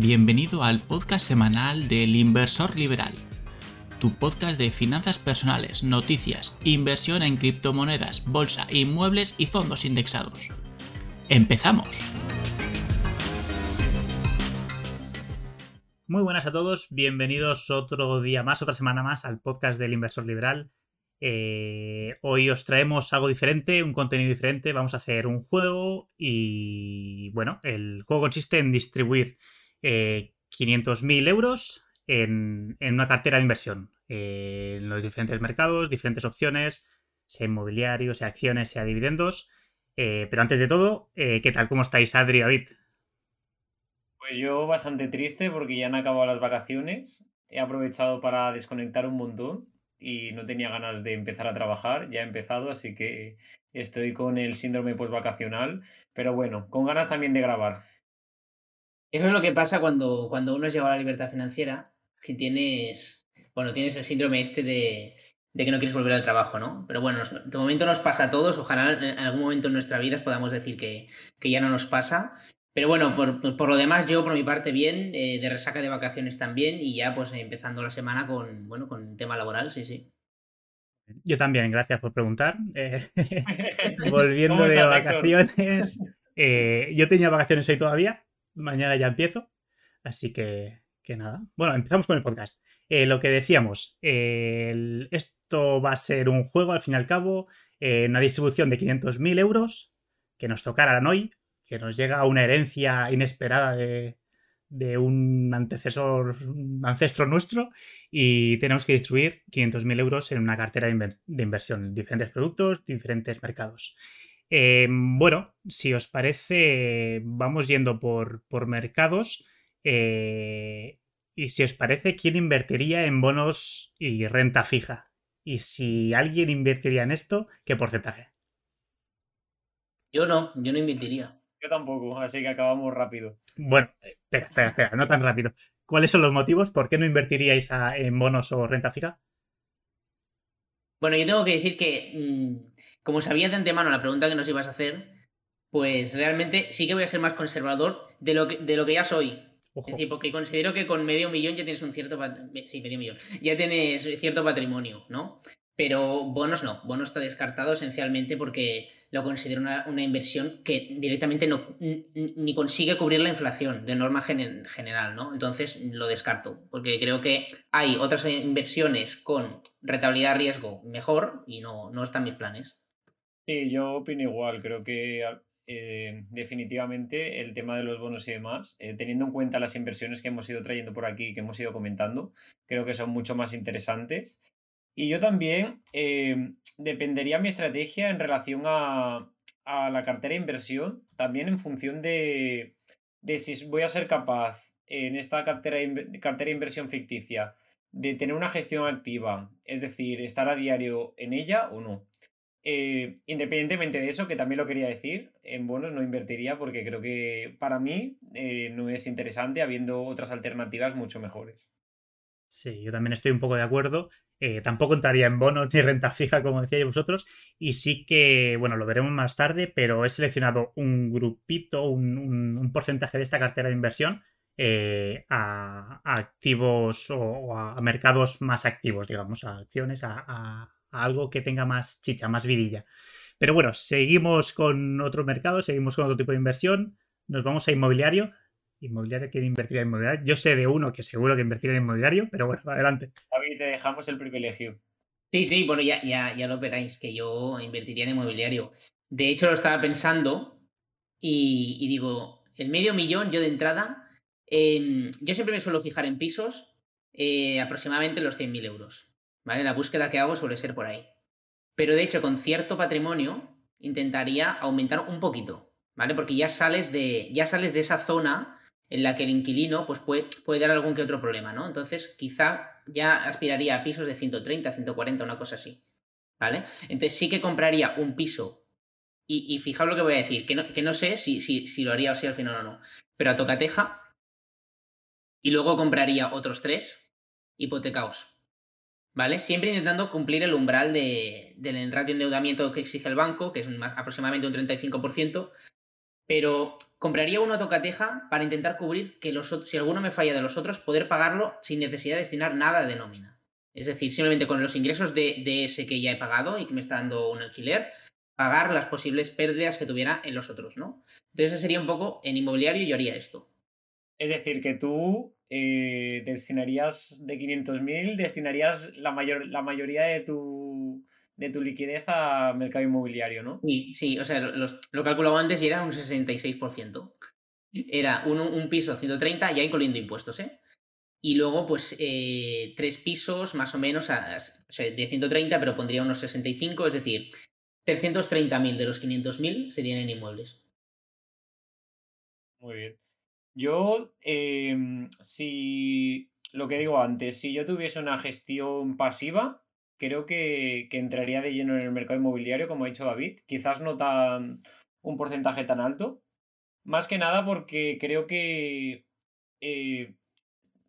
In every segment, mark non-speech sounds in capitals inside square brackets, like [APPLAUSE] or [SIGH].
Bienvenido al podcast semanal del Inversor Liberal, tu podcast de finanzas personales, noticias, inversión en criptomonedas, bolsa, inmuebles y fondos indexados. ¡Empezamos! Muy buenas a todos, bienvenidos otro día más, otra semana más al podcast del Inversor Liberal. Eh, hoy os traemos algo diferente, un contenido diferente. Vamos a hacer un juego y bueno, el juego consiste en distribuir eh, 500.000 euros en, una cartera de inversión eh, en los diferentes mercados, diferentes opciones, sea inmobiliario, sea acciones, sea dividendos. Eh, pero antes de todo, ¿qué tal? ¿Cómo estáis, Adri David? Pues yo bastante triste porque ya han acabado las vacaciones. He aprovechado para desconectar un montón y no tenía ganas de empezar a trabajar, ya he empezado, así que estoy con el síndrome postvacacional, pero bueno, con ganas también de grabar. Eso es lo que pasa cuando, cuando uno llega a la libertad financiera, que tienes, bueno, tienes el síndrome este de, de que no quieres volver al trabajo, ¿no? Pero bueno, de momento nos pasa a todos, ojalá en algún momento en nuestra vida podamos decir que, que ya no nos pasa pero bueno, por, lo demás, yo por mi parte bien, eh, de resaca de vacaciones también, y ya pues empezando la semana con, bueno, con tema laboral, sí, sí. Yo también, gracias por preguntar. Eh, [LAUGHS] [LAUGHS] volviendo de vacaciones. Eh, yo tenía vacaciones hoy todavía, mañana ya empiezo, así que, que nada. Bueno, empezamos con el podcast. lo que decíamos, esto va a ser un juego al fin y al cabo, una distribución de 500.000 euros que nos tocarán hoy, que nos llega una herencia inesperada de, un antecesor, ancestro nuestro, y tenemos que distribuir 500.000 euros en una cartera de, inversión, diferentes productos, diferentes mercados. Em, bueno, si os parece, vamos yendo por, por mercados. Eh, y si os parece, ¿quién invertiría en bonos y renta fija? Y si alguien invertiría en esto, ¿qué porcentaje? Yo no, yo no invertiría. Yo tampoco, así que acabamos rápido. Bueno, espera, espera, espera, no tan rápido. ¿Cuáles son los motivos? ¿Por qué no invertiríais en bonos o renta fija? Bueno, yo tengo que decir que, mm, como sabía de antemano la pregunta que nos ibas a hacer, pues realmente sí que voy a ser más conservador de lo que, de lo que ya soy. Es decir, porque considero que con medio millón ya tienes un cierto... Sí, medio millón. Ya tienes cierto patrimonio, ¿no? Pero bonos no. Bonos está descartado esencialmente porque lo considero una, inversión que directamente no, ni consigue cubrir la inflación de norma general, ¿no? Entonces lo descarto, porque creo que hay otras inversiones con rentabilidad riesgo mejor y no, no están mis planes. Sí, yo opino igual, creo que eh, definitivamente el tema de los bonos y demás, eh, teniendo en cuenta las inversiones que hemos ido trayendo por aquí, que hemos ido comentando, creo que son mucho más interesantes y yo también eh, dependería mi estrategia en relación a, la cartera de inversión, también en función de, si voy a ser capaz en esta cartera de, cartera de inversión ficticia de tener una gestión activa, es decir, estar a diario en ella o no. Eh, independientemente de eso, que también lo quería decir, en bonos no invertiría porque creo que para mí eh, no es interesante habiendo otras alternativas mucho mejores. Sí, yo también estoy un poco de acuerdo. Eh, tampoco entraría en bonos ni renta fija, como decíais vosotros. Y sí que, bueno, lo veremos más tarde, pero he seleccionado un grupito, un, porcentaje de esta cartera de inversión a, activos o, a mercados más activos, digamos, a acciones, a, algo que tenga más chicha, más vidilla. Pero bueno, seguimos con otro mercado, seguimos con otro tipo de inversión. Nos vamos a inmobiliario inmobiliario quiere invertir en inmobiliario. Yo sé de uno que seguro que invertirá en inmobiliario, pero bueno, adelante. David, te dejamos el privilegio. Sí, sí, bueno, ya, ya, ya lo veréis, que yo invertiría en inmobiliario. De hecho, lo estaba pensando y, digo, el medio millón yo de entrada, em, yo siempre me suelo fijar en pisos eh, aproximadamente los 100.000 euros. La búsqueda que hago suele ser por ahí. Pero de hecho, con cierto patrimonio, intentaría aumentar un poquito, ¿vale? Porque ya sales de, ya sales de esa zona en la que el inquilino pues, puede, puede dar algún que otro problema, ¿no? Entonces, quizá ya aspiraría a pisos de 130, 140, una cosa así, ¿vale? Entonces sí que compraría un piso y, fijaos lo que voy a decir, que no, que no sé si, si, si, lo haría así al final o no, pero a tocateja y luego compraría otros tres hipotecaos, ¿vale? Siempre intentando cumplir el umbral de, del ratio de endeudamiento que exige el banco, que es aproximadamente un 35%, pero compraría uno a tocateja para intentar cubrir que los si alguno me falla de los otros, poder pagarlo sin necesidad de destinar nada de nómina. Es decir, simplemente con los ingresos de, de ese que ya he pagado y que me está dando un alquiler, pagar las posibles pérdidas que tuviera en los otros, ¿no? Entonces, ese sería un poco en inmobiliario yo haría esto. Es decir, que tú eh, destinarías de 500.000, destinarías la, mayor, la mayoría de tu, de tu liquidez a mercado inmobiliario, ¿no? Sí, sí, o sea, lo calculaba antes y era un 66%. Era un, un piso 130, ya incluyendo impuestos, ¿eh? Y luego, pues, eh, tres pisos más o menos a, o sea, de 130, pero pondría unos 65, es decir, 330.000 de los 500.000 serían en inmuebles. Muy bien. Yo, em, si lo que digo antes, si yo tuviese una gestión pasiva, creo que, entraría de lleno en el mercado inmobiliario, como ha dicho David. Quizás no tan un porcentaje tan alto. Más que nada porque creo que eh,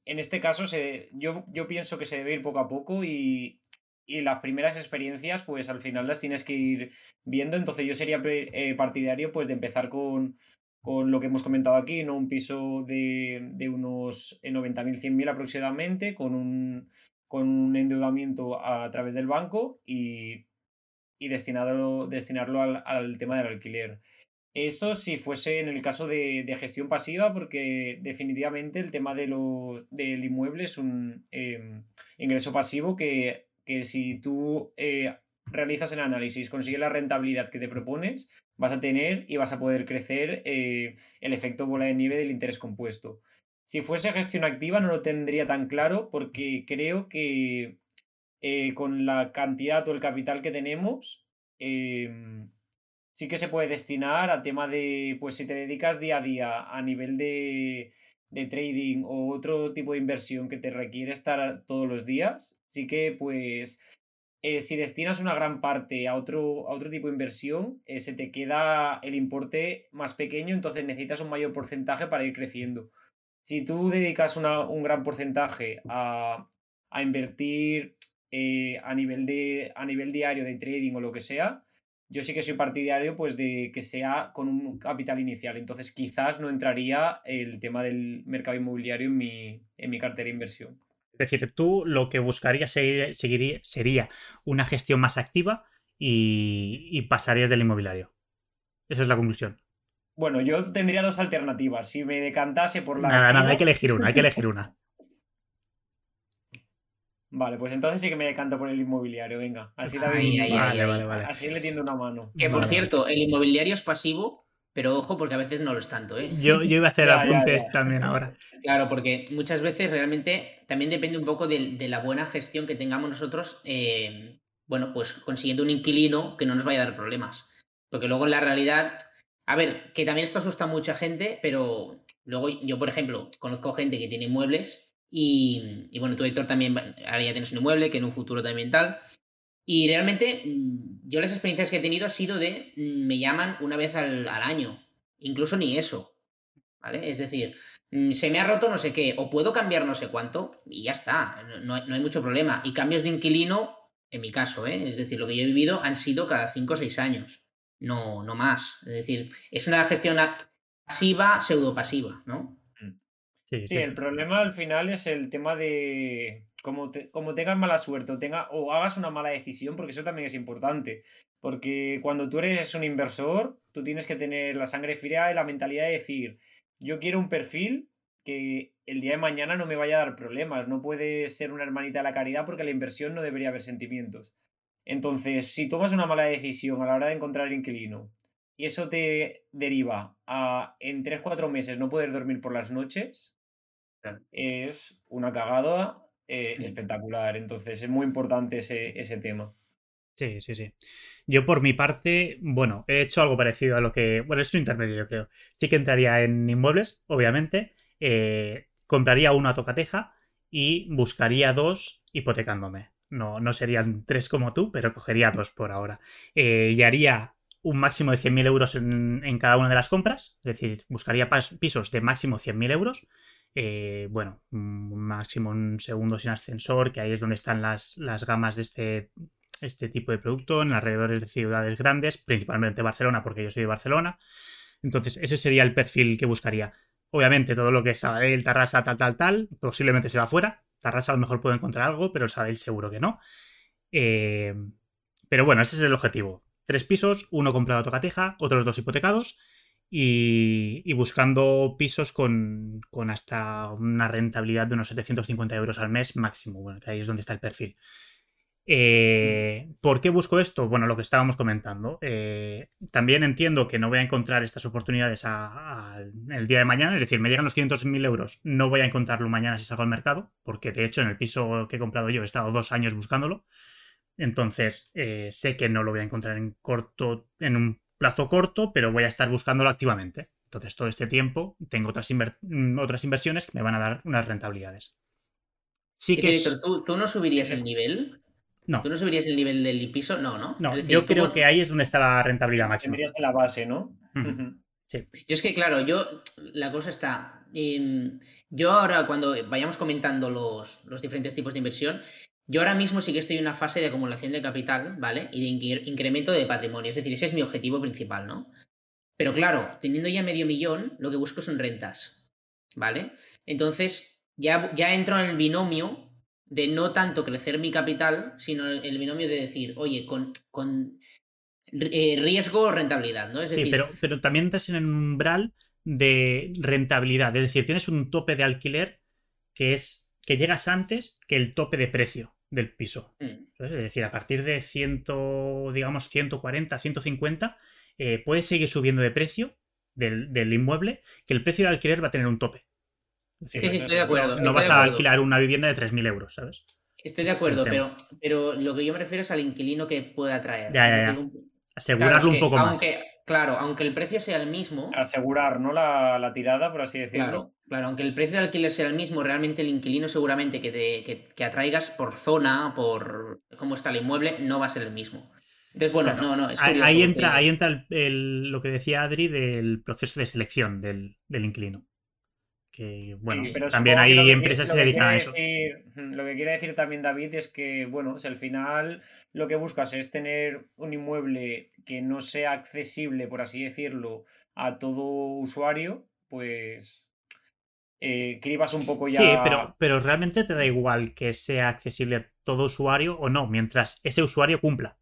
en este caso se, yo, yo pienso que se debe ir poco a poco y, y las primeras experiencias, pues al final las tienes que ir viendo. Entonces yo sería eh, partidario pues de empezar con, con lo que hemos comentado aquí, ¿no? Un piso de, de unos 90.000, eh, 100.000 aproximadamente, con un, con un endeudamiento a, través del banco y, y destinado, destinarlo al, al, tema del alquiler. Esto si fuese en el caso de, de, gestión pasiva, porque definitivamente el tema de los, del inmueble es un em, ingreso pasivo que, que si tú eh, realizas el análisis, consigues la rentabilidad que te propones, vas a tener y vas a poder crecer eh, el efecto bola de nieve del interés compuesto. Si fuese gestión activa no lo tendría tan claro porque creo que eh, con la cantidad o el capital que tenemos, em, sí que se puede destinar a tema de, pues si te dedicas día a día a nivel de, de trading o otro tipo de inversión que te requiere estar todos los días, sí que pues eh, si destinas una gran parte a otro, a otro tipo de inversión, eh, se te queda el importe más pequeño, entonces necesitas un mayor porcentaje para ir creciendo. Si tú dedicas un gran porcentaje a, a invertir eh, a, nivel de, a nivel diario de trading o lo que sea, yo sí que soy partidario pues de que sea con un capital inicial. Entonces quizás no entraría el tema del mercado inmobiliario en mi, en mi cartera de inversión. Es decir, tú lo que buscarías seguir, sería una gestión más activa y, pasarías del inmobiliario. Esa es la conclusión. Bueno, yo tendría dos alternativas. Si me decantase por la. Nada, nada, hay que elegir una, hay que elegir una. [LAUGHS] Vale, pues entonces sí que me decanto por el inmobiliario, venga. Así Así le tiendo una mano. Que por cierto, el inmobiliario es pasivo pero ojo, porque a veces no lo es tanto, ¿eh? Yo, iba a hacer [LAUGHS] apuntes también ahora. Claro, porque muchas veces realmente también depende un poco de, la buena gestión que tengamos nosotros, eh, bueno, pues consiguiendo un inquilino que no nos vaya a dar problemas. Porque luego en la realidad, a ver, que también esto asusta a mucha gente, pero luego yo, por ejemplo, conozco gente que tiene inmuebles y, y bueno, tú, Héctor, también, ahora ya tienes un inmueble, que en un futuro también tal. Y realmente mm, yo las experiencias que he tenido ha sido de mm, me llaman una vez al, año, incluso ni eso, ¿vale? Es decir, mm, se me ha roto no sé qué, o puedo cambiar no sé cuánto, y ya está, no, hay mucho problema. Y cambios de inquilino, en mi caso, ¿eh? es decir, lo que yo he vivido han sido cada 5 o 6 años, no, no más. Es decir, es una gestión pasiva, pseudo-pasiva, ¿no? Sí, sí, el problema al final es el tema de como, como tengas mala suerte o, tenga, o hagas una mala decisión, porque eso también es importante. Porque cuando tú eres un inversor, tú tienes que tener la sangre fría y la mentalidad de decir, yo quiero un perfil que el día de mañana no me vaya a dar problemas. No puede ser una hermanita de la caridad porque la inversión no debería haber sentimientos. Entonces, si tomas una mala decisión a la hora de encontrar el inquilino y eso te deriva a en 3-4 meses no poder dormir por las noches, es una cagada eh, espectacular. Entonces es muy importante ese, ese tema. Sí, sí, sí. Yo por mi parte, bueno, he hecho algo parecido a lo que. Bueno, es un intermedio, yo creo. Sí que entraría en inmuebles, obviamente. Eh, compraría uno a tocateja y buscaría dos hipotecándome. No, no serían tres como tú, pero cogería dos por ahora. Eh, y haría un máximo de 100.000 euros en, en, cada una de las compras. Es decir, buscaría pisos de máximo 100.000 euros eh, bueno, máximo un segundo sin ascensor, que ahí es donde están las, las gamas de este, este tipo de producto, en alrededores de ciudades grandes, principalmente Barcelona, porque yo soy de Barcelona. Entonces, ese sería el perfil que buscaría. Obviamente, todo lo que es Sabadell, Tarrasa, tal, tal, tal, posiblemente se va fuera. Tarrasa a lo mejor puede encontrar algo, pero el Sabadell seguro que no. Eh, pero bueno, ese es el objetivo. Tres pisos, uno comprado a tocateja, otros dos hipotecados y, buscando pisos con, hasta una rentabilidad de unos 750 euros al mes máximo. Bueno, que ahí es donde está el perfil. Eh, ¿Por qué busco esto? Bueno, lo que estábamos comentando. Eh, también entiendo que no voy a encontrar estas oportunidades el día de mañana, es decir, me llegan los 500.000 euros, no voy a encontrarlo mañana si salgo al mercado, porque de hecho en el piso que he comprado yo he estado dos años buscándolo. Entonces, eh, sé que no lo voy a encontrar en corto, en un plazo corto, pero voy a estar buscándolo activamente. Entonces, todo este tiempo tengo otras, mm, otras inversiones que me van a dar unas rentabilidades. Sí que ¿tú, no subirías el nivel? No. ¿Tú no subirías el nivel del piso? No, ¿no? No, yo creo que ahí es donde está la rentabilidad máxima. Tendrías la base, ¿no? Sí. Yo es que, claro, yo, la cosa está. Yo ahora, cuando vayamos comentando los, los diferentes tipos de inversión, yo ahora mismo sí que estoy en una fase de acumulación de capital, ¿vale? Y de incremento de patrimonio. Es decir, ese es mi objetivo principal, ¿no? Pero claro, teniendo ya medio millón, lo que busco son rentas, ¿vale? Entonces, ya, ya entro en el binomio de no tanto crecer mi capital, sino el, binomio de decir, oye, con, con eh, riesgo o rentabilidad, ¿no? sí, pero, pero también entras en un umbral de rentabilidad. Es decir, tienes un tope de alquiler que es que llegas antes que el tope de precio del piso. Mm. Es decir, a partir de 100, digamos 140, 150, eh, puedes seguir subiendo de precio del, inmueble, que el precio de alquiler va a tener un tope. sí, sí, estoy de acuerdo. No, vas a alquilar una vivienda de 3.000 euros, ¿sabes? Estoy de acuerdo, pero, pero lo que yo me refiero es al inquilino que pueda traer. Ya, ya, ya. Asegurarlo un poco más. Claro, aunque el precio sea el mismo. Asegurar, ¿no? La, tirada, por así decirlo. Claro, claro, aunque el precio de alquiler sea el mismo, realmente el inquilino seguramente que, que, atraigas por zona, por cómo está el inmueble, no va a ser el mismo. Entonces, bueno, no, no. ahí, entra, ahí entra lo que decía Adri del proceso de selección del, inquilino. Que, bueno, también hay empresas que, se dedican a eso. lo que quiere decir también David es que, bueno, si al final lo que buscas es tener un inmueble que no sea accesible, por así decirlo, a todo usuario, pues eh, cribas un poco ya. Sí, pero, pero realmente te da igual que sea accesible a todo usuario o no, mientras ese usuario cumpla.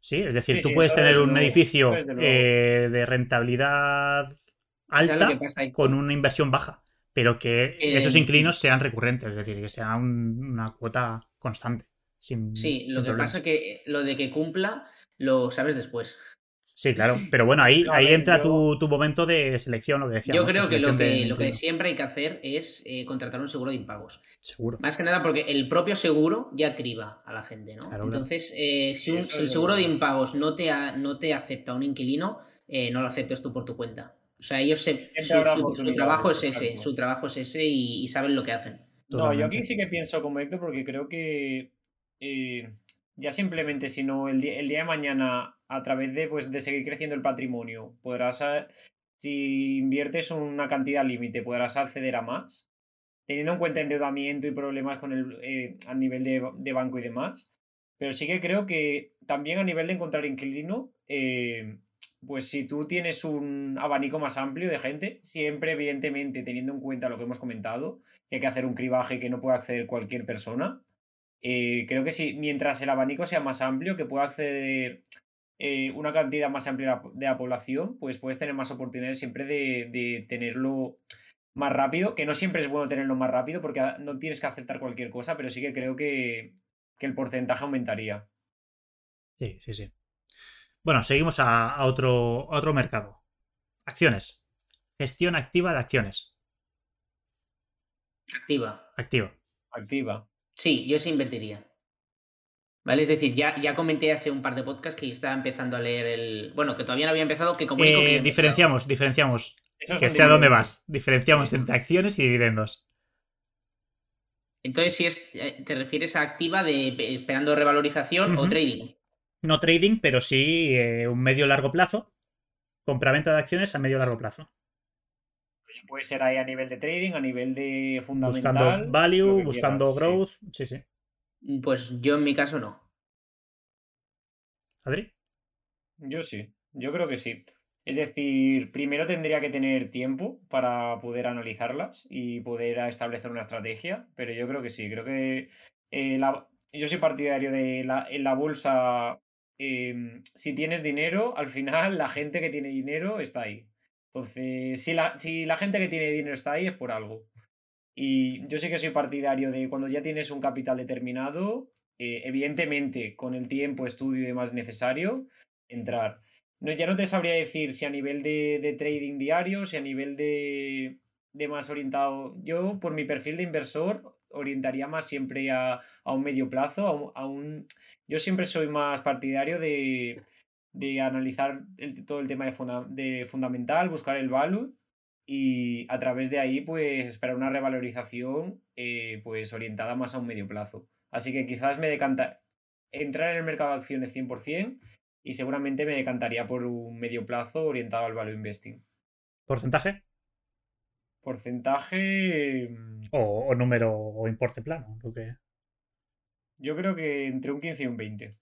Sí, es decir, tú puedes tener un edificio eh, de rentabilidad alta con una inversión baja, pero que esos inclinos sean recurrentes, es decir, que sea una cuota constante sí, lo que pasa que lo de que cumpla lo sabes después. Sí, claro. Pero bueno, ahí, ahí entra tu, momento de selección, lo que decíamos. Yo creo que lo que, lo que siempre hay que hacer es eh, contratar un seguro de impagos. Seguro. Más que nada porque el propio seguro ya criba a la gente, ¿no? Entonces, eh, si, el seguro de impagos no te, no te acepta un inquilino, eh, no lo aceptes tú por tu cuenta. O sea, ellos se, su, trabajo es ese, su trabajo es ese y, saben lo que hacen. No, yo aquí sí que pienso como Héctor porque creo que eh, ya simplemente, sino el día, el día de mañana, a través de, pues, de seguir creciendo el patrimonio, podrás, si inviertes una cantidad límite, podrás acceder a más, teniendo en cuenta endeudamiento y problemas con el, eh, a nivel de, banco y demás. Pero sí que creo que también a nivel de encontrar inquilino, eh, pues si tú tienes un abanico más amplio de gente, siempre evidentemente teniendo en cuenta lo que hemos comentado, que hay que hacer un cribaje que no puede acceder cualquier persona, eh, creo que sí, mientras el abanico sea más amplio, que pueda acceder eh, una cantidad más amplia de la población, pues puedes tener más oportunidades siempre de, tenerlo más rápido, que no siempre es bueno tenerlo más rápido porque no tienes que aceptar cualquier cosa, pero sí que creo que, el porcentaje aumentaría. Sí, sí, sí. Bueno, seguimos a, otro, a otro mercado. Acciones. Gestión activa de acciones. Activa. Activa. Activa. Sí, yo sí invertiría. ¿Vale? Es decir, ya, ya comenté hace un par de podcasts que estaba empezando a leer el. Bueno, que todavía no había empezado, que como eh, Diferenciamos, diferenciamos. que sea dónde vas. Diferenciamos entre acciones y dividendos. Entonces, si es, eh, te refieres a activa de esperando revalorización o trading. No trading, pero sí eh, un medio largo plazo. Compraventa de acciones a medio largo plazo puede ser ahí a nivel de trading, a nivel de fundamental. Buscando value, buscando growth. Sí. sí, Pues yo en mi caso no. ¿Adri? Yo sí, yo creo que sí. Es decir, primero tendría que tener tiempo para poder analizarlas y poder establecer una estrategia, pero yo creo que sí, creo que eh, yo soy partidario de la, en la bolsa, em, si tienes dinero, al final la gente que tiene dinero está ahí. Entonces, si la, si la gente que tiene dinero está ahí es por algo. Y yo sí que soy partidario de cuando ya tienes un capital determinado, eh, evidentemente con el tiempo, estudio y demás necesario, entrar. No, ya no te sabría decir si a nivel de, trading diario, si a nivel de, de, más orientado. Yo, por mi perfil de inversor, orientaría más siempre a, un medio plazo, a un, Yo siempre soy más partidario de, de analizar todo el tema de, de fundamental, buscar el value y a través de ahí pues esperar una revalorización eh, pues orientada más a un medio plazo. Así que quizás me decanta entrar en el mercado de acciones 100% y seguramente me decantaría por un medio plazo orientado al value investing. ¿Porcentaje? Porcentaje... Mm, o, número o importe plano, lo que... Yo creo que entre un 15 y un 20.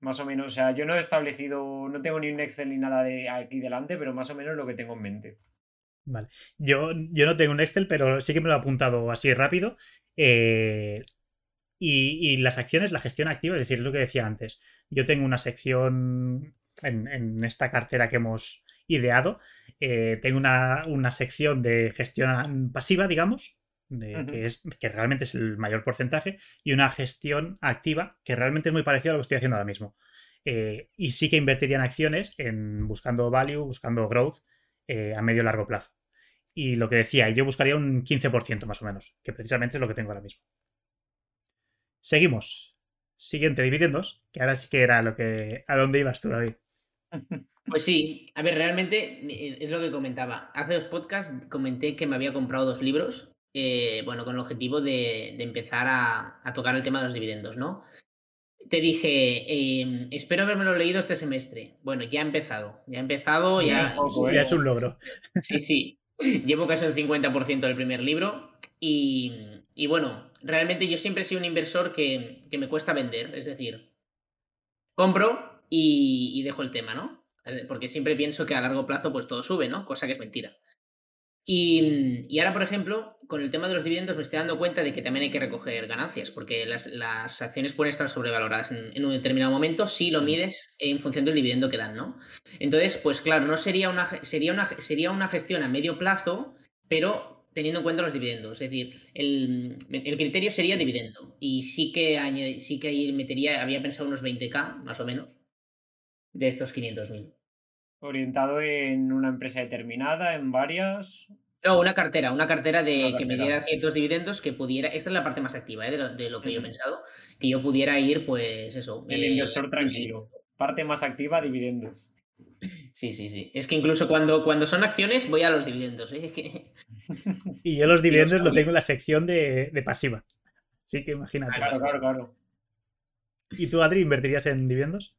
Más o menos, o sea, yo no he establecido, no tengo ni un Excel ni nada de aquí delante, pero más o menos lo que tengo en mente. Vale. Yo, yo no tengo un Excel, pero sí que me lo he apuntado así rápido. Eh, y, las acciones, la gestión activa, es decir, lo que decía antes. Yo tengo una sección en, esta cartera que hemos ideado. Eh, tengo una, sección de gestión pasiva, digamos, de, que, es, que realmente es el mayor porcentaje, y una gestión activa, que realmente es muy parecida a lo que estoy haciendo ahora mismo. Eh, y sí que invertiría en acciones, en buscando value, buscando growth eh, a medio largo plazo. Y lo que decía, yo buscaría un 15% más o menos, que precisamente es lo que tengo ahora mismo. Seguimos. Siguiente, dividendos, que ahora sí que era lo que. ¿A dónde ibas tú, David? [LAUGHS] Pues sí, a ver, realmente eh, es lo que comentaba. Hace dos podcasts comenté que me había comprado dos libros, eh, bueno, con el objetivo de, empezar a, a, tocar el tema de los dividendos, ¿no? te dije, em, espero haberme leído este semestre. Bueno, ya ha empezado, ya ha empezado, ya, ya es un logro. Sí, sí. Llevo casi el 50% del primer libro y, y, bueno, realmente yo siempre he sido un inversor que, que me cuesta vender, es decir, compro y, y, dejo el tema, ¿no? Porque siempre pienso que a largo plazo pues todo sube, ¿no? Cosa que es mentira. Y, ahora, por ejemplo, con el tema de los dividendos me estoy dando cuenta de que también hay que recoger ganancias, porque las, acciones pueden estar sobrevaloradas en, un determinado momento si lo mides en función del dividendo que dan, ¿no? Entonces, pues claro, no sería una, sería una, sería una gestión a medio plazo, pero teniendo en cuenta los dividendos. Es decir, el, criterio sería dividendo. Y sí que, sí que ahí metería, había pensado unos 20k, más o menos, de estos 500.000. Orientado en una empresa determinada, en varias. No, una cartera, una cartera de que me diera ciertos dividendos que pudiera. Esta es la parte más activa ¿eh? de, lo, que yo he pensado. Que yo pudiera ir, pues eso. El eh, inversor tranquilo. Parte más activa, dividendos. Sí, sí, sí. Es que incluso cuando, cuando son acciones voy a los dividendos. ¿eh? [LAUGHS] y yo los dividendos lo tengo en la sección de, de pasiva. Sí que imagínate. Claro, claro, claro. ¿Y tú, Adri, invertirías en dividendos?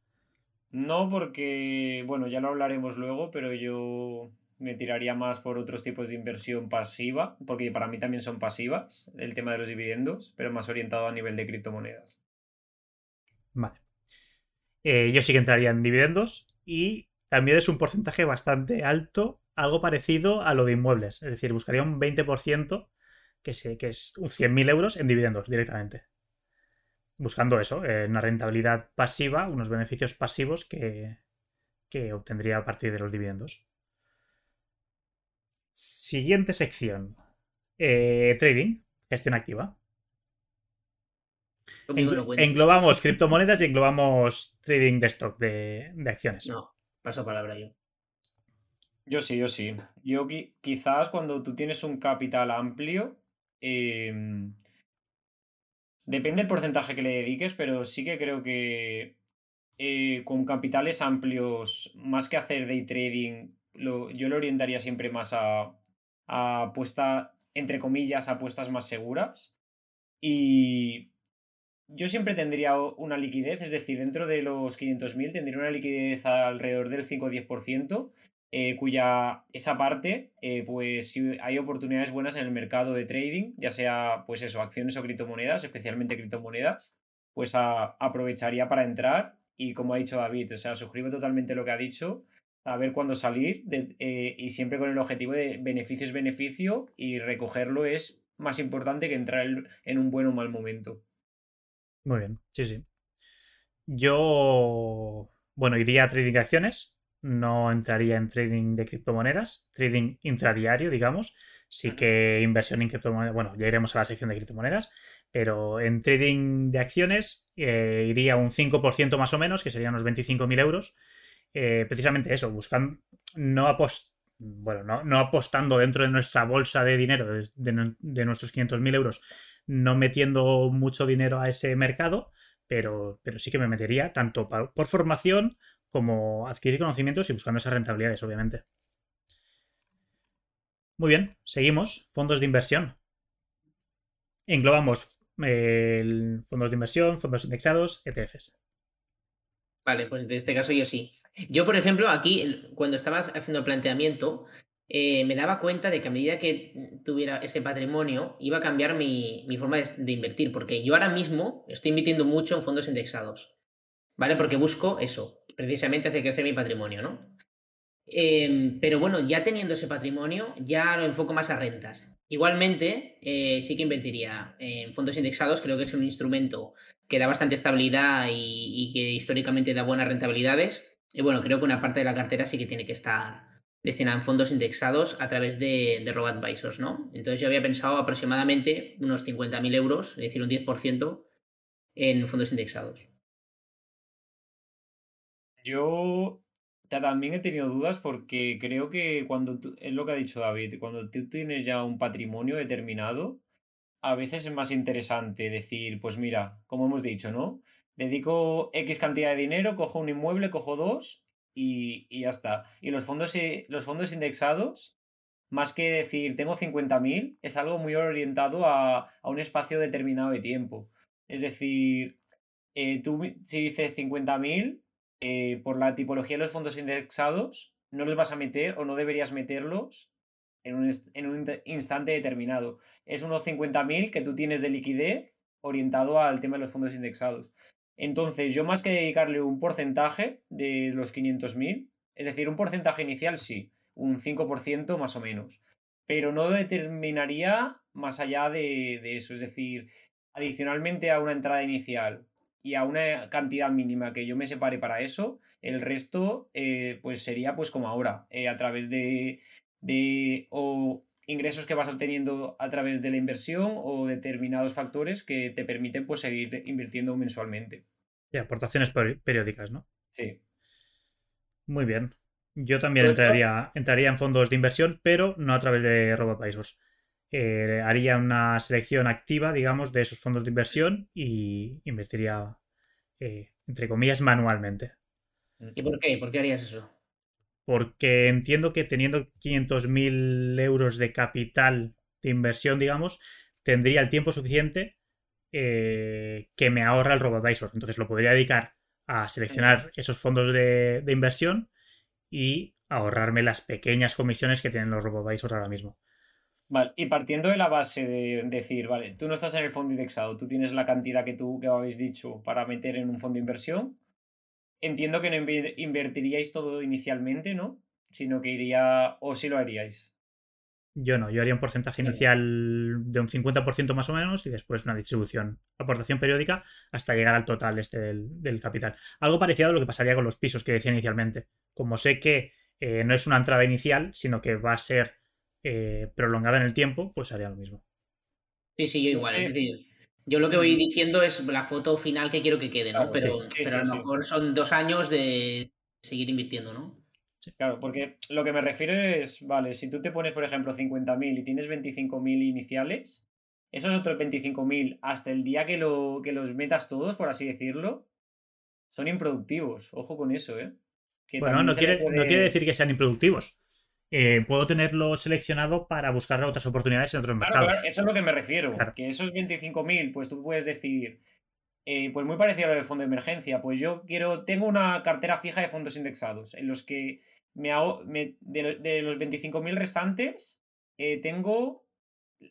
No, porque, bueno, ya lo hablaremos luego, pero yo me tiraría más por otros tipos de inversión pasiva, porque para mí también son pasivas, el tema de los dividendos, pero más orientado a nivel de criptomonedas. Vale. Eh, yo sí que entraría en dividendos y también es un porcentaje bastante alto, algo parecido a lo de inmuebles. Es decir, buscaría un 20%, que, sé, que es 100.000 euros en dividendos directamente buscando eso, eh, una rentabilidad pasiva, unos beneficios pasivos que, obtendría a partir de los dividendos. Siguiente sección. Eh, trading, gestión activa. englobamos criptomonedas y englobamos trading de stock, de, acciones. No, paso palabra yo. Yo sí, yo sí. Yo quizás cuando tú tienes un capital amplio, em, Depende del porcentaje que le dediques, pero sí que creo que eh, con capitales amplios, más que hacer day trading, yo lo orientaría siempre más a, a apuesta, entre comillas, apuestas más seguras. Y yo siempre tendría una liquidez, es decir, dentro de los 500.000 tendría una liquidez alrededor del 5 o 10%, eh, cuya esa parte, eh, pues si hay oportunidades buenas en el mercado de trading, ya sea pues eso, acciones o criptomonedas, especialmente criptomonedas, pues aprovecharía para entrar y como ha dicho David, o sea, suscribo totalmente lo que ha dicho, a ver cuándo salir eh, y siempre con el objetivo de beneficio es beneficio y recogerlo es más importante que entrar en un buen o mal momento. Muy bien, sí, sí. Yo, bueno, iría a trading acciones, no entraría en trading de criptomonedas, trading intradiario, digamos. Sí que inversión en criptomonedas, bueno, ya iremos a la sección de criptomonedas, pero en trading de acciones eh, iría un 5% más o menos, que serían unos 25.000 euros. Eh, precisamente eso, buscando, no, bueno, no, apostando dentro de nuestra bolsa de dinero, de, de nuestros 500.000 euros, no metiendo mucho dinero a ese mercado, pero, pero sí que me metería tanto por formación como adquirir conocimientos y buscando esas rentabilidades, obviamente. Muy bien, seguimos. Fondos de inversión. Englobamos eh, fondos de inversión, fondos indexados, ETFs. Vale, pues en este caso yo sí. Yo, por ejemplo, aquí, cuando estaba haciendo el planteamiento, eh, me daba cuenta de que a medida que tuviera ese patrimonio, iba a cambiar mi, forma de, invertir, porque yo ahora mismo estoy invirtiendo mucho en fondos indexados, ¿vale? Porque busco eso, precisamente hacer crecer mi patrimonio, ¿no? Em, pero bueno, ya teniendo ese patrimonio, ya lo enfoco más a rentas. Igualmente, eh, sí que invertiría en fondos indexados, creo que es un instrumento que da bastante estabilidad y, que históricamente da buenas rentabilidades. Y bueno, creo que una parte de la cartera sí que tiene que estar destinan fondos indexados a través de, de RoboAdvisors, ¿no? Entonces yo había pensado aproximadamente unos 50.000 euros, es decir, un 10% en fondos indexados. Yo también he tenido dudas porque creo que cuando tú, es lo que ha dicho David, cuando tú tienes ya un patrimonio determinado, a veces es más interesante decir, pues mira, como hemos dicho, ¿no? Dedico X cantidad de dinero, cojo un inmueble, cojo dos y, ya está. Y los fondos, los fondos indexados, más que decir tengo 50.000, es algo muy orientado a, un espacio determinado de tiempo. Es decir, eh, tú si dices 50.000, eh, por la tipología de los fondos indexados, no los vas a meter o no deberías meterlos en un, instante determinado. Es unos 50.000 que tú tienes de liquidez orientado al tema de los fondos indexados. Entonces, yo más que dedicarle un porcentaje de los 500.000, es decir, un porcentaje inicial sí, un 5% más o menos, pero no determinaría más allá de, eso, es decir, adicionalmente a una entrada inicial y a una cantidad mínima que yo me separe para eso, el resto eh, pues sería pues como ahora, eh, a través de, de o ingresos que vas obteniendo a través de la inversión o determinados factores que te permiten pues seguir invirtiendo mensualmente. Sí, aportaciones periódicas, ¿no? Sí. Muy bien. Yo también entraría, entraría en fondos de inversión, pero no a través de RoboAdvisors. Eh, haría una selección activa, digamos, de esos fondos de inversión y invertiría, eh, entre comillas, manualmente. ¿Y por qué? ¿Por qué harías eso? porque entiendo que teniendo 500.000 euros de capital de inversión, digamos, tendría el tiempo suficiente eh, que me ahorra el RoboAdvisor. Entonces lo podría dedicar a seleccionar esos fondos de, inversión y ahorrarme las pequeñas comisiones que tienen los RoboAdvisors ahora mismo. Vale, y partiendo de la base de decir, vale, tú no estás en el fondo indexado, tú tienes la cantidad que tú que habéis dicho para meter en un fondo de inversión, entiendo que no invertiríais todo inicialmente, ¿no? Sino que iría, o si lo haríais. Yo no, yo haría un porcentaje inicial de un 50% más o menos y después una distribución, aportación periódica hasta llegar al total este del, capital. Algo parecido a lo que pasaría con los pisos que decía inicialmente. Como sé que eh, no es una entrada inicial, sino que va a ser eh, prolongada en el tiempo, pues haría lo mismo. Sí, sí, yo igual. Yo lo que voy diciendo es la foto final que quiero que quede, ¿no? pero, a lo mejor son dos años de seguir invirtiendo, ¿no? Claro, porque lo que me refiero es, vale, si tú te pones, por ejemplo, 50.000 y tienes 25.000 iniciales, esos otros 25.000 hasta el día que, lo, que los metas todos, por así decirlo, son improductivos. Ojo con eso, ¿eh? bueno, no quiere, no quiere decir que sean improductivos. Eh, puedo tenerlo seleccionado para buscar otras oportunidades en otros mercados. eso es lo que me refiero. Que esos 25.000, pues tú puedes decir, eh, pues muy parecido a lo del fondo de emergencia, pues yo quiero, tengo una cartera fija de fondos indexados en los que me hago, de, los 25.000 restantes, eh, tengo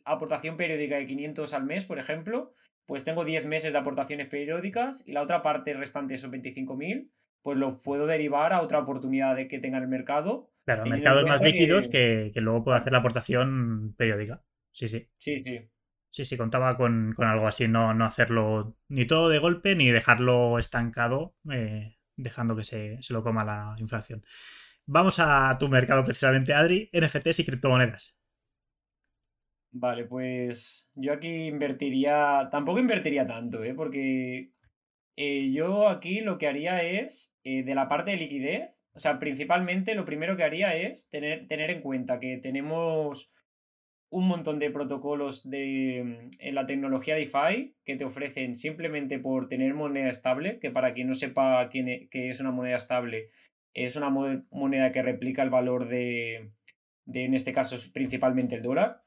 aportación periódica de 500 al mes, por ejemplo, pues tengo 10 meses de aportaciones periódicas y la otra parte restante, esos 25.000, pues lo puedo derivar a otra oportunidad de que tenga el mercado. Claro, mercados más líquidos que, que, luego puedo hacer la aportación periódica. Sí, sí. Sí, sí. Sí, sí, contaba con, algo así, no, no, hacerlo ni todo de golpe ni dejarlo estancado, eh, dejando que se, lo coma la inflación. Vamos a tu mercado precisamente, Adri, NFTs y criptomonedas. Vale, pues yo aquí invertiría, tampoco invertiría tanto, ¿eh? porque eh, yo aquí lo que haría es, eh, de la parte de liquidez, o sea, principalmente lo primero que haría es tener, tener en cuenta que tenemos un montón de protocolos de, mm, en la tecnología DeFi que te ofrecen simplemente por tener moneda estable, que para quien no sepa quién e, es una moneda estable, es una moneda que replica el valor de, de en este caso, principalmente el dólar.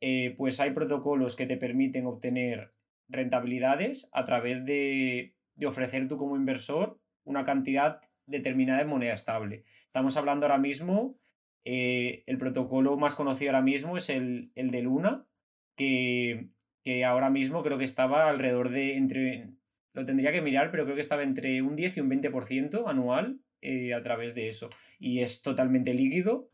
Eh, pues hay protocolos que te permiten obtener rentabilidades a través de, de ofrecer tú como inversor una cantidad determinada de moneda estable. Estamos hablando ahora mismo eh, el protocolo más conocido ahora mismo es el, el de Luna, que, que, ahora mismo creo que estaba alrededor de entre, lo tendría que mirar, pero creo que estaba entre un 10 y un 20% anual eh, a través de eso. Y es totalmente líquido,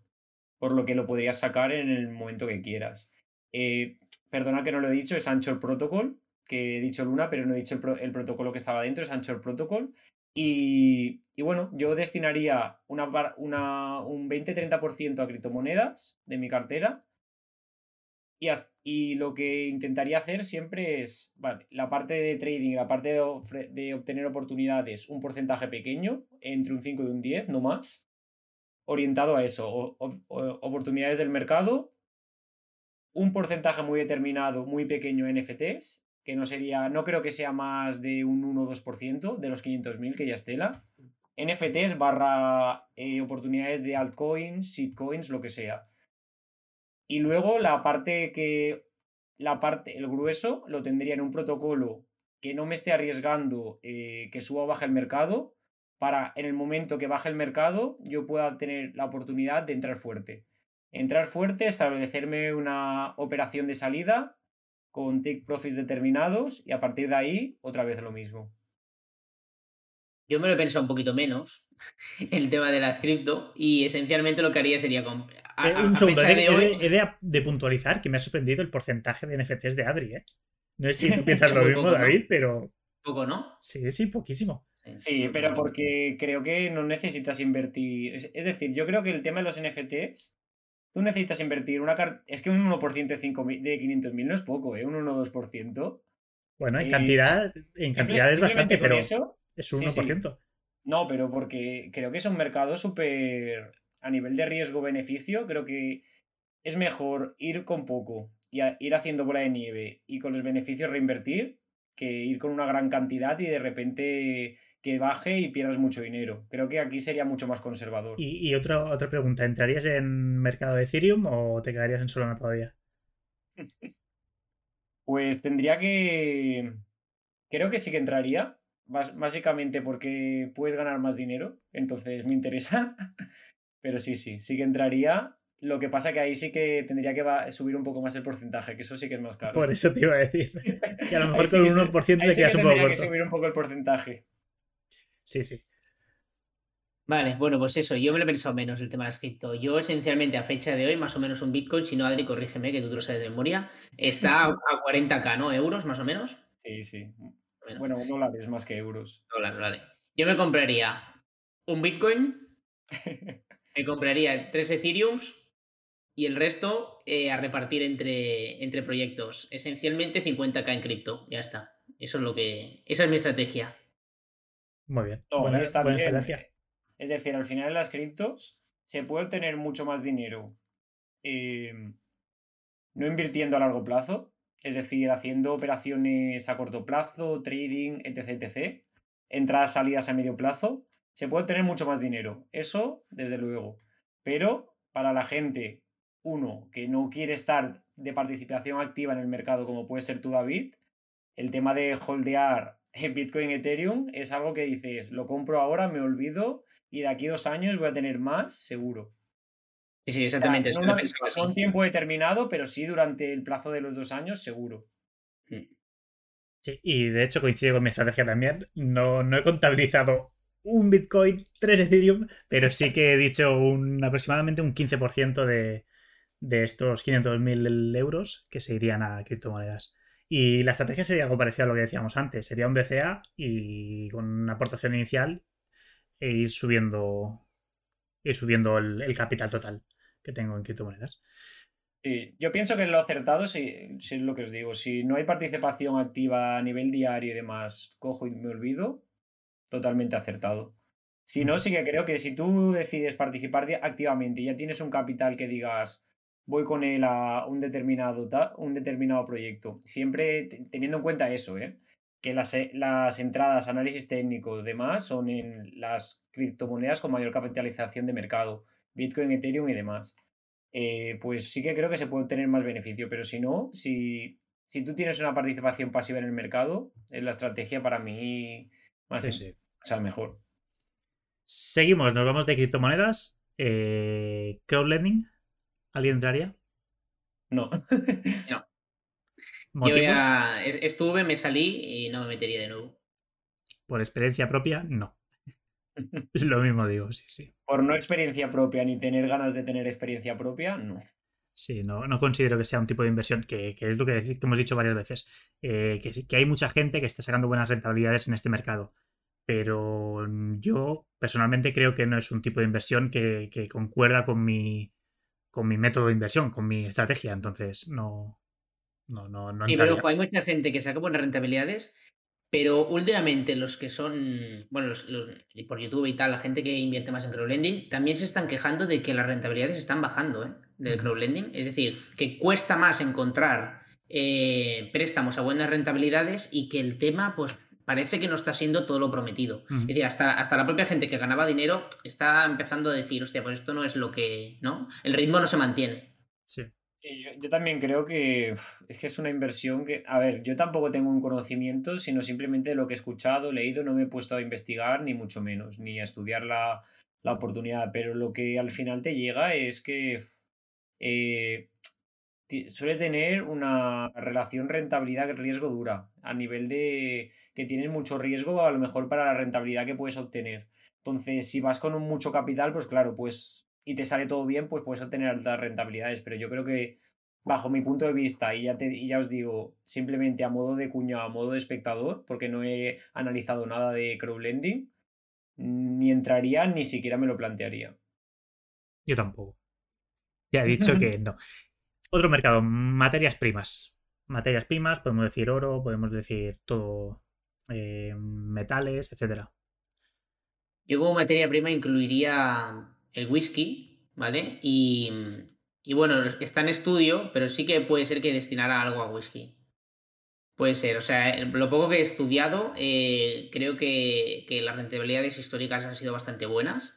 por lo que lo podrías sacar en el momento que quieras. Eh, perdona que no lo he dicho, es Anchor Protocol, que he dicho Luna, pero no he dicho el, el protocolo que estaba dentro, es Anchor Protocol. Y, bueno, yo destinaría una, un 20-30% a criptomonedas de mi cartera. Y, y, lo que intentaría hacer siempre es, la parte de trading, la parte de, obtener oportunidades, un porcentaje pequeño, entre un 5 y un 10, no más, orientado a eso, oportunidades del mercado, un porcentaje muy determinado, muy pequeño en NFTs que no sería, no creo que sea más de un 1 o 2% de los 500.000 que ya estela. NFTs barra eh, oportunidades de altcoins, shitcoins, lo que sea. Y luego la parte que, la parte, el grueso lo tendría en un protocolo que no me esté arriesgando eh, que suba o baje el mercado, para en el momento que baje el mercado yo pueda tener la oportunidad de entrar fuerte. Entrar fuerte, establecerme una operación de salida con take profits determinados y a partir de ahí otra vez lo mismo. Yo me lo he pensado un poquito menos [LAUGHS] el tema de las cripto y esencialmente lo que haría sería eh, un segundo, he, de, puntualizar que me ha sorprendido el porcentaje de NFTs de Adri, ¿eh? No sé si tú [LAUGHS] piensas lo mismo, David, pero. Poco, ¿no? Sí, sí, poquísimo. Sí, pero porque creo que no necesitas invertir. Es decir, yo creo que el tema de los NFTs Tú necesitas invertir una carta. Es que un 1% de, 5, de 500.000 no es poco, ¿eh? Un 1 o 2%. Bueno, en cantidad, en cantidad es bastante, pero eso, es un 1%. No, pero porque creo que es un mercado súper. A nivel de riesgo-beneficio, creo que es mejor ir con poco y ir haciendo bola de nieve y con los beneficios reinvertir que ir con una gran cantidad y de repente que baje y pierdas mucho dinero. Creo que aquí sería mucho más conservador. Y, otra, otra pregunta, ¿entrarías en mercado de Ethereum o te quedarías en Solana todavía? [LAUGHS] pues tendría que... Creo que sí que entraría, básicamente porque puedes ganar más dinero, entonces me interesa. [LAUGHS] Pero sí, sí, sí que entraría. Lo que pasa que ahí sí que tendría que subir un poco más el porcentaje, que eso sí que es más caro. Por eso te iba a decir. [LAUGHS] Que a lo mejor con un 1% te quedas un poco corto. que subir un poco el porcentaje. Sí, sí. Vale, bueno, pues eso, yo me lo he pensado menos el tema de las cripto. Yo esencialmente a fecha de hoy, más o menos un Bitcoin, si no Adri, corrígeme, que tú lo sabes de memoria, está a [LAUGHS] 40k, ¿no? Euros, más o menos. Sí, sí. Bueno, dólares más que euros. Dólares, vale. Yo me compraría un Bitcoin, [LAUGHS] me compraría tres Ethereums y el resto eh, a repartir entre, entre proyectos. Esencialmente 50k en cripto, ya está. Eso es lo que. Esa es mi estrategia. Muy bien. buena, Es decir, al final en las criptos se puede obtener mucho más dinero em, no invirtiendo a largo plazo, es decir, haciendo operaciones a corto plazo, trading, etc, etc, entradas, salidas a medio plazo, se puede obtener mucho más dinero. Eso, desde luego. Pero para la gente, uno, que no quiere estar de participación activa en el mercado como puede ser tú, David, el tema de holdear en Bitcoin Ethereum es algo que dices, lo compro ahora, me olvido y de aquí dos años voy a tener más, seguro. Sí, sí, exactamente. no, un tiempo determinado, pero sí durante el plazo de los dos años, seguro. Mm. Sí, y de hecho coincide con mi estrategia también. No, no he contabilizado un Bitcoin, tres Ethereum, pero sí que he dicho un, aproximadamente un 15% de, de estos 500.000 euros que se irían a criptomonedas. Y la estrategia sería algo parecido a lo que decíamos antes. Sería un DCA y con una aportación inicial e ir subiendo, ir subiendo el, capital total que tengo en criptomonedas. Sí, yo pienso que lo acertado si, si es lo que os digo. Si no hay participación activa a nivel diario y demás, cojo y me olvido, totalmente acertado. Si no, sí que creo que si tú decides participar activamente y ya tienes un capital que digas, voy con él a un determinado, un determinado proyecto, siempre teniendo en cuenta eso, ¿eh? que las, eh, las entradas, análisis técnico, demás, son en las criptomonedas con mayor capitalización de mercado, Bitcoin, Ethereum y demás. Eh, pues sí que creo que se puede obtener más beneficio, pero si no, si, si tú tienes una participación pasiva en el mercado, es la estrategia para mí más o sea, mejor. Seguimos, nos vamos de criptomonedas. Eh, crowdlending. ¿Alguien entraría? No. no. Yo ya estuve, me salí y no me metería de nuevo. Por experiencia propia, no. [LAUGHS] Lo mismo digo, sí, sí. Por no experiencia propia ni tener ganas de tener experiencia propia, no. Sí, no, no considero que sea un tipo de inversión, que, es lo que, hemos dicho varias veces, eh, que, que hay mucha gente que está sacando buenas rentabilidades en este mercado, pero yo personalmente creo que no es un tipo de inversión que, que concuerda con mi, con mi método de inversión, con mi estrategia, entonces no, no, no, no sí, pero hay mucha gente que saca buenas rentabilidades, pero últimamente los que son, bueno, los, por YouTube y tal, la gente que invierte más en crowdlending, también se están quejando de que las rentabilidades están bajando ¿eh? del crowdlending. Es decir, que cuesta más encontrar eh, préstamos a buenas rentabilidades y que el tema, pues parece que no está siendo todo lo prometido. Es decir, hasta, hasta la propia gente que ganaba dinero está empezando a decir, hostia, pues esto no es lo que, ¿no? El ritmo no se mantiene. Sí. Yo, también creo que es que es una inversión que, a ver, yo tampoco tengo un conocimiento, sino simplemente lo que he escuchado, leído, no me he puesto a investigar, ni mucho menos, ni a estudiar la, oportunidad, pero lo que al final te llega es que eh, suele tener una relación rentabilidad-riesgo dura, a nivel de que tienes mucho riesgo a lo mejor para la rentabilidad que puedes obtener. Entonces, si vas con un mucho capital, pues claro, pues y te sale todo bien, pues puedes obtener altas rentabilidades. Pero yo creo que, bajo mi punto de vista, y ya, te, ya os digo, simplemente a modo de cuña, a modo de espectador, porque no he analizado nada de crowdlending, ni entraría, ni siquiera me lo plantearía. Yo tampoco. Ya he dicho [LAUGHS] que no. Otro mercado, materias primas. Materias primas, podemos decir oro, podemos decir todo, eh, metales, etcétera. Yo como materia prima incluiría el whisky, ¿vale? Y, y bueno, está en estudio, pero sí que puede ser que destinara algo a whisky. Puede ser, o sea, lo poco que he estudiado, eh, creo que, las rentabilidades históricas han sido bastante buenas.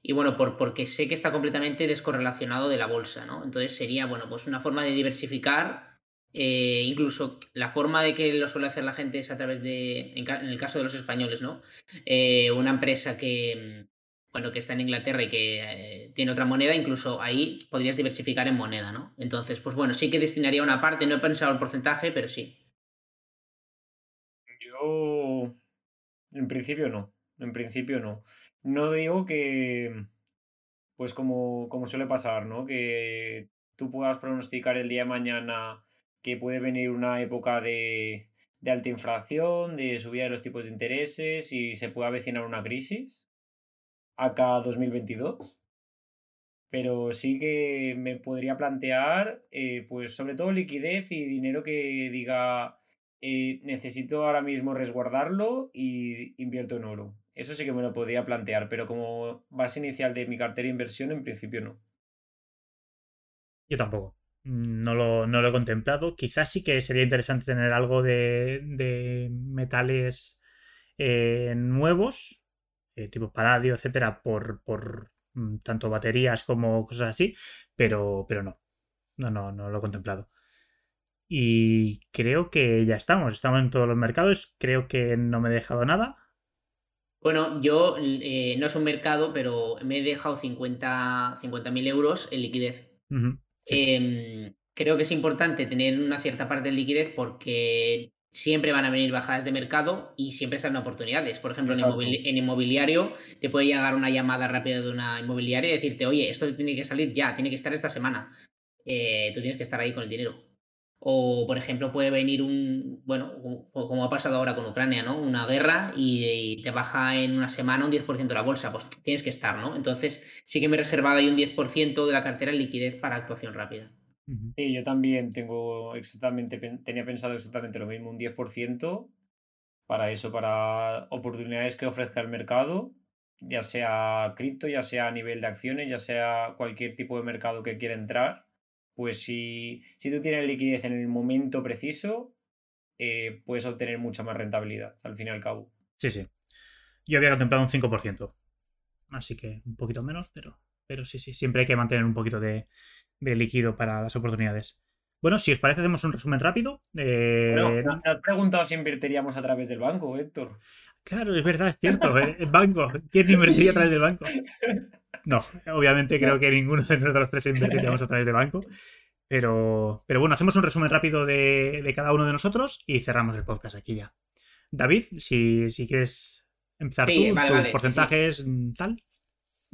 Y bueno, por, porque sé que está completamente descorrelacionado de la bolsa, ¿no? Entonces sería, bueno, pues una forma de diversificar. Eh, incluso la forma de que lo suele hacer la gente es a través de, en, el caso de los españoles, ¿no? Eh, una empresa que, bueno, que está en Inglaterra y que eh, tiene otra moneda, incluso ahí podrías diversificar en moneda, ¿no? Entonces, pues bueno, sí que destinaría una parte, no he pensado el porcentaje, pero sí. Yo, en principio no, en principio no. No digo que, pues como, como suele pasar, ¿no? Que tú puedas pronosticar el día de mañana que puede venir una época de, alta inflación, de subida de los tipos de intereses y se puede avecinar una crisis acá 2022. Pero sí que me podría plantear, eh, pues sobre todo liquidez y dinero que diga, eh, necesito ahora mismo resguardarlo y invierto en oro. Eso sí que me lo podría plantear, pero como base inicial de mi cartera de inversión, en principio no. Yo tampoco. No lo, no lo he contemplado. Quizás sí que sería interesante tener algo de, de metales eh, nuevos, eh, tipo paladio, etcétera, por, por mm, tanto baterías como cosas así, pero, pero no. No, no, no lo he contemplado. Y creo que ya estamos, estamos en todos los mercados, creo que no me he dejado nada. Bueno, yo eh, no es un mercado, pero me he dejado 50 mil euros en liquidez. Em, creo que es importante tener una cierta parte de liquidez porque siempre van a venir bajadas de mercado y siempre salen oportunidades. Por ejemplo, en, inmobiliario te puede llegar una llamada rápida de una inmobiliaria y decirte, oye, esto tiene que salir ya, tiene que estar esta semana. Eh, tú tienes que estar ahí con el dinero. O, por ejemplo, puede venir un, bueno, como ha pasado ahora con Ucrania, ¿no? Una guerra y, te baja en una semana un 10% la bolsa, pues tienes que estar, ¿no? Entonces, sí que me he reservado ahí un 10% de la cartera en liquidez para actuación rápida. Sí, yo también tengo exactamente, tenía pensado exactamente lo mismo, un 10% para eso, para oportunidades que ofrezca el mercado, ya sea cripto, ya sea a nivel de acciones, ya sea cualquier tipo de mercado que quiera entrar pues si, si tú tienes liquidez en el momento preciso, eh, puedes obtener mucha más rentabilidad, al fin y al cabo. Sí, sí. Yo había contemplado un 5%. Así que un poquito menos, pero, pero sí, sí. Siempre hay que mantener un poquito de, líquido para las oportunidades. Bueno, si os parece, hacemos un resumen rápido. Eh... Bueno, has preguntado si invertiríamos a través del banco, Héctor. Claro, es verdad, es cierto. ¿eh? El banco. ¿Quién invertiría a través del banco? No, obviamente creo que ninguno de los tres invertiríamos a través de banco. Pero, pero bueno, hacemos un resumen rápido de, cada uno de nosotros y cerramos el podcast aquí ya. David, si, si quieres empezar tú, tus porcentajes, tal.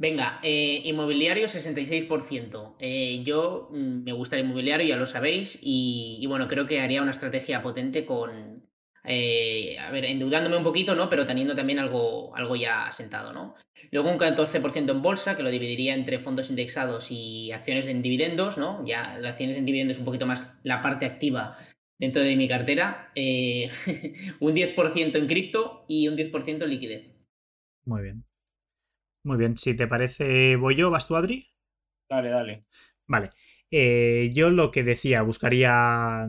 Venga, eh, inmobiliario 66%. Eh, yo mm, me gusta el inmobiliario, ya lo sabéis, y, bueno, creo que haría una estrategia potente con, eh, a ver, endeudándome un poquito, ¿no? Pero teniendo también algo, algo ya asentado, ¿no? Luego un 14% en bolsa, que lo dividiría entre fondos indexados y acciones en dividendos, ¿no? Ya las acciones en dividendos es un poquito más la parte activa dentro de mi cartera. Eh, [LAUGHS] un 10% en cripto y un 10% en liquidez. Muy bien. Muy bien. Si te parece, voy yo, ¿vas tú, Adri? Dale, dale. Vale. Eh, yo lo que decía, buscaría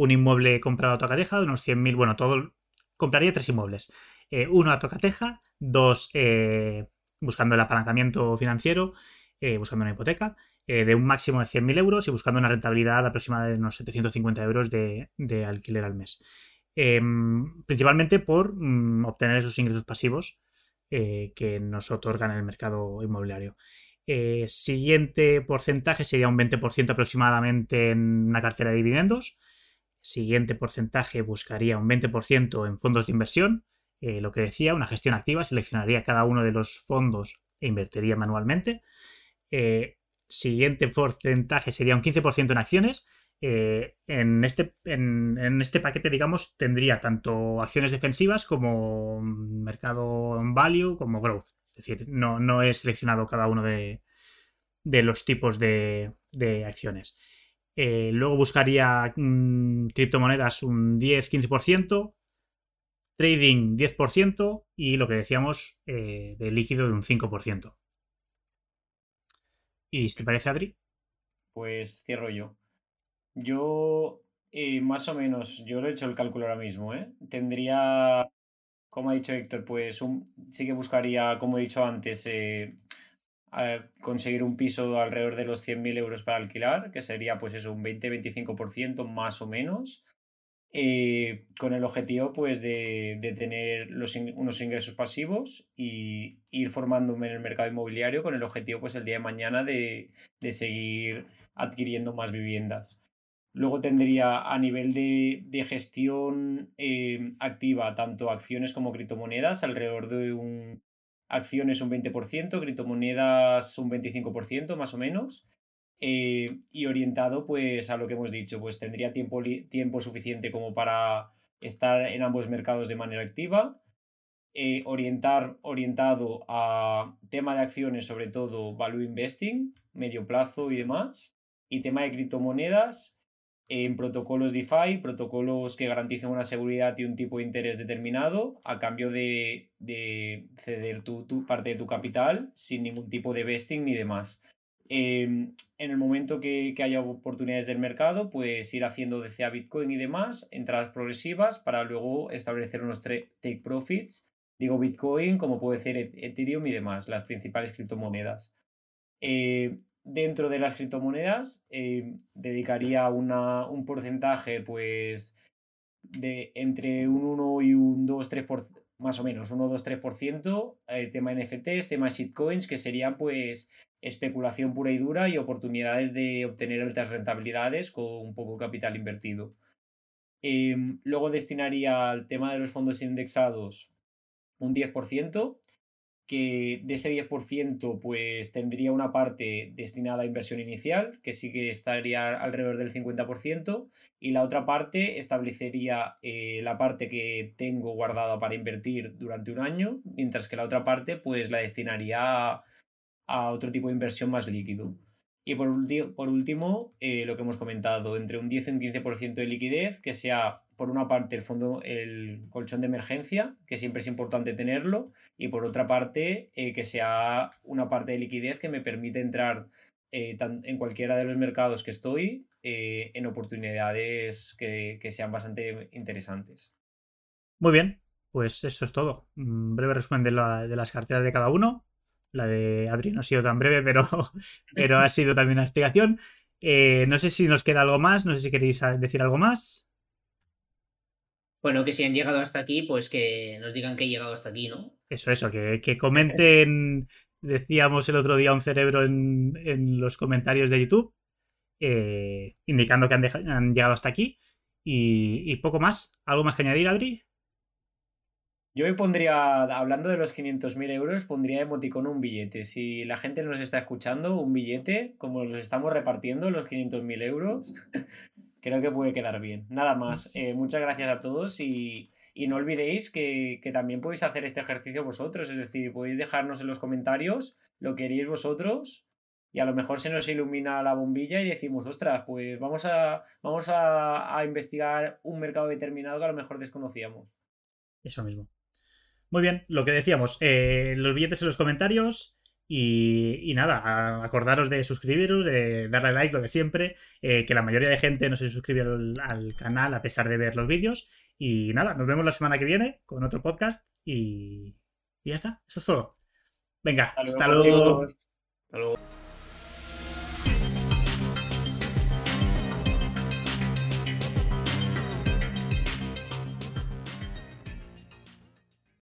un inmueble comprado a tocateja de unos 100.000, bueno, todo, compraría tres inmuebles. Eh, uno a tocateja, dos eh, buscando el apalancamiento financiero, eh, buscando una hipoteca, de un máximo de 100.000 euros y buscando una rentabilidad aproximada de unos 750 euros de, alquiler al mes. Em, principalmente por mm, obtener esos ingresos pasivos que nos otorgan el mercado inmobiliario. siguiente porcentaje sería un 20% aproximadamente en una cartera de dividendos siguiente porcentaje buscaría un 20% en fondos de inversión. Eh, lo que decía, una gestión activa, seleccionaría cada uno de los fondos e invertiría manualmente. Eh, siguiente porcentaje sería un 15% en acciones. Eh, en, este, en, este paquete, digamos, tendría tanto acciones defensivas como mercado value, como growth. Es decir, no, no he seleccionado cada uno de, los tipos de acciones. Eh, luego buscaría mm, criptomonedas un 10-15%, trading 10% y lo que decíamos eh, de líquido de un 5%. ¿Y te parece, Adri? Pues cierro yo. Yo, eh, más o menos, yo lo he hecho el cálculo ahora mismo, Tendría, como ha dicho Héctor, pues un, sí que buscaría, como he dicho antes, conseguir un piso alrededor de los 100.000 euros para alquilar, que sería pues eso, un 20-25% más o menos, eh, con el objetivo pues de, tener los unos ingresos pasivos y ir formándome en el mercado inmobiliario con el objetivo pues el día de mañana de, seguir adquiriendo más viviendas. Luego tendría a nivel de, gestión eh, activa tanto acciones como criptomonedas alrededor de un acciones un 20%, criptomonedas un 25% más o menos. Eh, y orientado pues a lo que hemos dicho, pues tendría tiempo, tiempo suficiente como para estar en ambos mercados de manera activa. Eh, orientar, orientado a tema de acciones, sobre todo value investing, medio plazo y demás. Y tema de criptomonedas, en protocolos DeFi, protocolos que garanticen una seguridad y un tipo de interés determinado a cambio de, ceder tu, parte de tu capital sin ningún tipo de vesting ni demás. Em, en el momento que, haya oportunidades del mercado, pues ir haciendo DCA Bitcoin y demás, entradas progresivas para luego establecer unos take profits. Digo Bitcoin, como puede ser Ethereum y demás, las principales criptomonedas. Eh, dentro de las criptomonedas eh, dedicaría una, un porcentaje pues de entre un 1 y un 2, 3 por, más o menos, 1, 2, 3%, eh, tema NFTs, tema shitcoins, que serían pues especulación pura y dura y oportunidades de obtener altas rentabilidades con un poco capital invertido. Em, luego destinaría al tema de los fondos indexados un 10%, que de ese 10% pues tendría una parte destinada a inversión inicial, que sí que estaría alrededor del 50%, y la otra parte establecería eh, la parte que tengo guardada para invertir durante un año, mientras que la otra parte pues la destinaría a, otro tipo de inversión más líquido. Y por, por último, eh, lo que hemos comentado, entre un 10 y un 15% de liquidez, que sea por una parte el fondo, el colchón de emergencia, que siempre es importante tenerlo, y por otra parte, eh, que sea una parte de liquidez que me permite entrar eh, en cualquiera de los mercados que estoy en oportunidades que, sean bastante interesantes. Muy bien, pues eso es todo. Un breve resumen de, la, de las carteras de cada uno. La de Adri no ha sido tan breve, pero, [LAUGHS] pero ha sido también una explicación. Eh, no sé si nos queda algo más, no sé si queréis decir algo más. Bueno, que si han llegado hasta aquí, pues que nos digan que he llegado hasta aquí, ¿no? Eso, eso, que, comenten, decíamos el otro día un cerebro en, los comentarios de YouTube, eh, indicando que han, llegado hasta aquí. Y, y, poco más. ¿Algo más que añadir, Adri? Yo me pondría, hablando de los 500.000 euros, pondría emoticón un billete. Si la gente nos está escuchando, un billete, como los estamos repartiendo, los 500.000 euros, creo que puede quedar bien. Nada más. Eh, muchas gracias a todos y, no olvidéis que, también podéis hacer este ejercicio vosotros. Es decir, podéis dejarnos en los comentarios lo que queréis vosotros y a lo mejor se nos ilumina la bombilla y decimos, ostras, pues vamos a, vamos a investigar un mercado determinado que a lo mejor desconocíamos. Eso mismo. Muy bien, lo que decíamos, eh, los billetes en los comentarios. Y, nada, acordaros de suscribiros, de darle like, lo de siempre, eh, que la mayoría de gente no se suscribe al, canal a pesar de ver los vídeos. Y nada, nos vemos la semana que viene con otro podcast y, y ya está, eso es todo. Venga, hasta luego. Hasta luego.